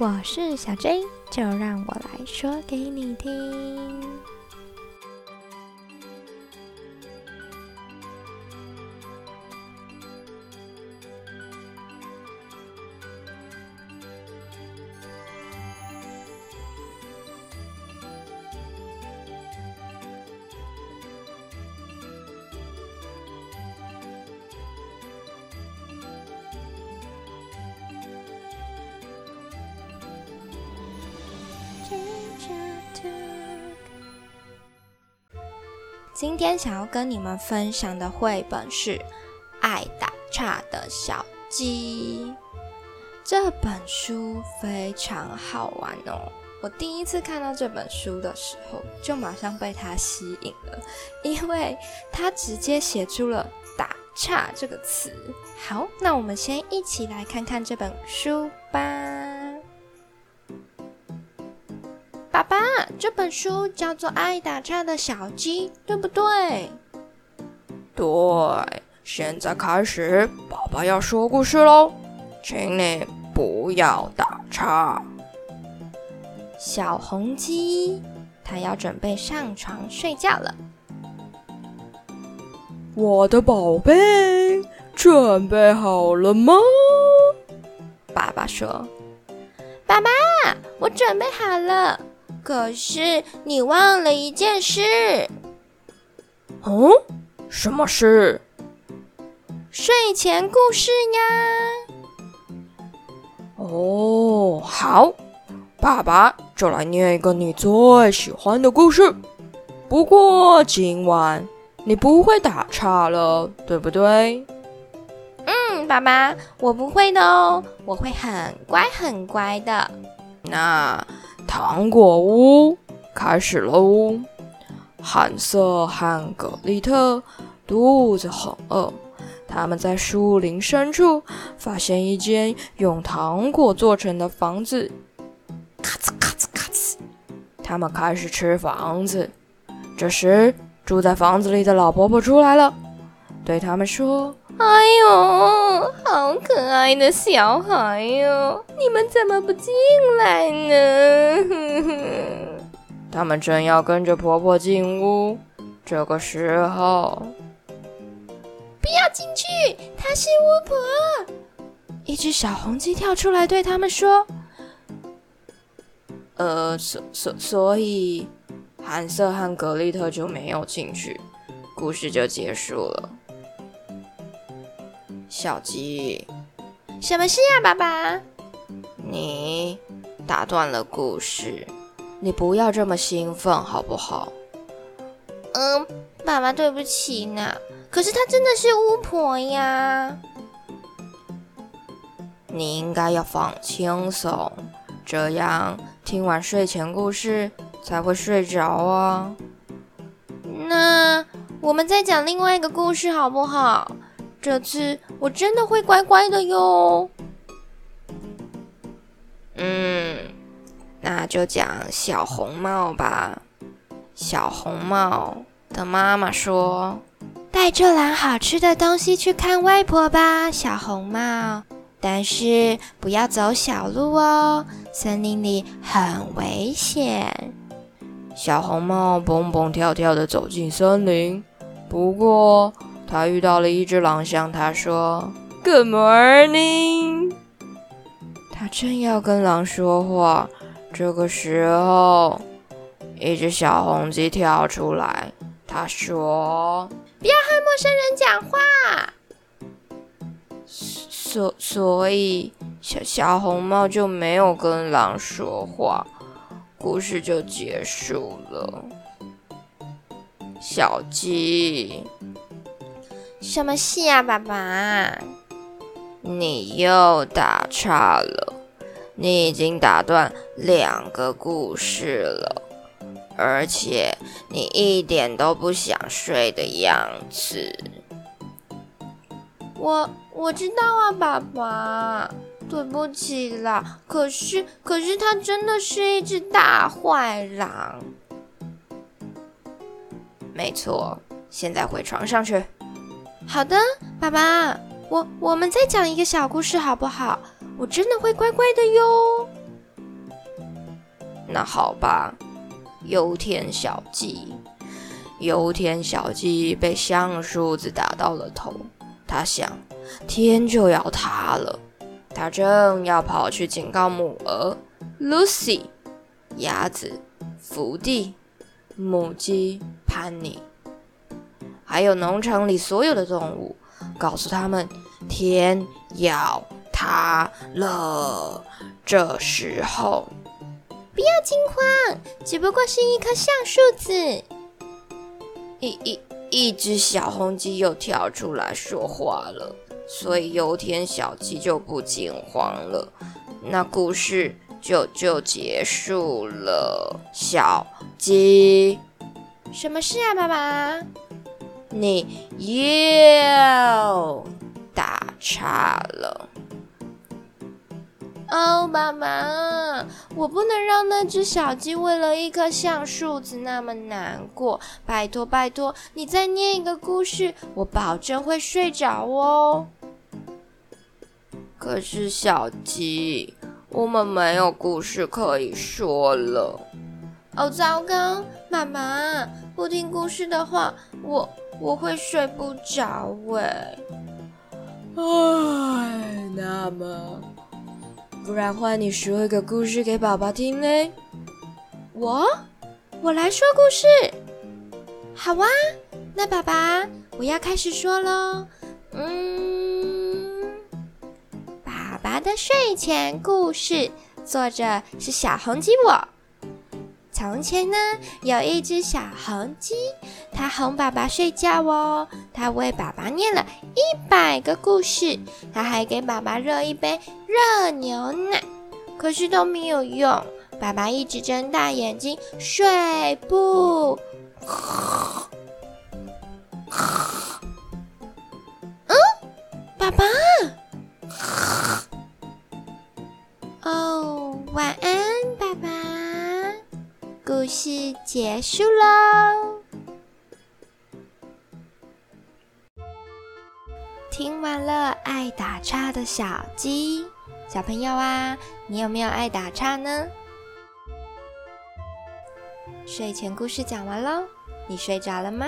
我是小 J，就让我来说给你听。今天想要跟你们分享的绘本是《爱打岔的小鸡》。这本书非常好玩哦！我第一次看到这本书的时候，就马上被它吸引了，因为它直接写出了“打岔”这个词。好，那我们先一起来看看这本书吧。爸爸，这本书叫做《爱打岔的小鸡》，对不对？对，现在开始，爸爸要说故事喽，请你不要打岔。小红鸡，它要准备上床睡觉了。我的宝贝，准备好了吗？爸爸说：“爸爸，我准备好了。”可是你忘了一件事。嗯，什么事？睡前故事呀。哦，好，爸爸就来念一个你最喜欢的故事。不过今晚你不会打岔了，对不对？嗯，爸爸，我不会的哦，我会很乖很乖的。那。糖果屋开始喽！汉瑟和格丽特肚子很饿，他们在树林深处发现一间用糖果做成的房子，咔哧咔哧咔哧，他们开始吃房子。这时，住在房子里的老婆婆出来了，对他们说。哎呦，好可爱的小孩哟！你们怎么不进来呢？他们正要跟着婆婆进屋，这个时候，不要进去，她是巫婆！一只小红鸡跳出来对他们说：“呃，所所所以，韩瑟和格丽特就没有进去，故事就结束了。”小鸡，什么事呀，爸爸？你打断了故事，你不要这么兴奋好不好？嗯，爸爸，对不起呢。可是她真的是巫婆呀。你应该要放轻松，这样听完睡前故事才会睡着啊。那我们再讲另外一个故事好不好？这次我真的会乖乖的哟。嗯，那就讲小红帽吧。小红帽的妈妈说：“带这篮好吃的东西去看外婆吧，小红帽。但是不要走小路哦，森林里很危险。”小红帽蹦蹦跳跳的走进森林，不过。他遇到了一只狼，向他说：“Good morning。”他正要跟狼说话，这个时候，一只小红鸡跳出来。他说：“不要和陌生人讲话。”所所以，小小红帽就没有跟狼说话，故事就结束了。小鸡。什么戏啊，爸爸？你又打岔了，你已经打断两个故事了，而且你一点都不想睡的样子。我我知道啊，爸爸，对不起啦。可是可是，他真的是一只大坏狼。没错，现在回床上去。好的，爸爸，我我们再讲一个小故事好不好？我真的会乖乖的哟。那好吧。油田小鸡，油田小鸡被橡树子打到了头。他想，天就要塌了。他正要跑去警告母鹅 Lucy、鸭子福地、母鸡潘妮，还有农场里所有的动物，告诉他们天要塌了。这时候，不要惊慌，只不过是一棵橡树子。一一一只小红鸡又跳出来说话了，所以油田小鸡就不惊慌了。那故事就就结束了。小鸡，什么事啊，爸爸？你又打岔了。哦，爸爸，我不能让那只小鸡为了一棵橡树子那么难过。拜托，拜托，你再念一个故事，我保证会睡着哦。可是，小鸡，我们没有故事可以说了。哦，糟糕，妈妈，不听故事的话，我我会睡不着。喂，唉，那么。不然换你说一个故事给宝宝听嘞。我，我来说故事。好啊，那爸爸，我要开始说喽。嗯，爸爸的睡前故事，作者是小红鸡我。从前呢，有一只小红鸡，它哄爸爸睡觉哦。它为爸爸念了一百个故事，它还给爸爸热一杯热牛奶，可是都没有用。爸爸一直睁大眼睛睡不。嗯，爸爸。结束喽！听完了爱打岔的小鸡，小朋友啊，你有没有爱打岔呢？睡前故事讲完喽，你睡着了吗？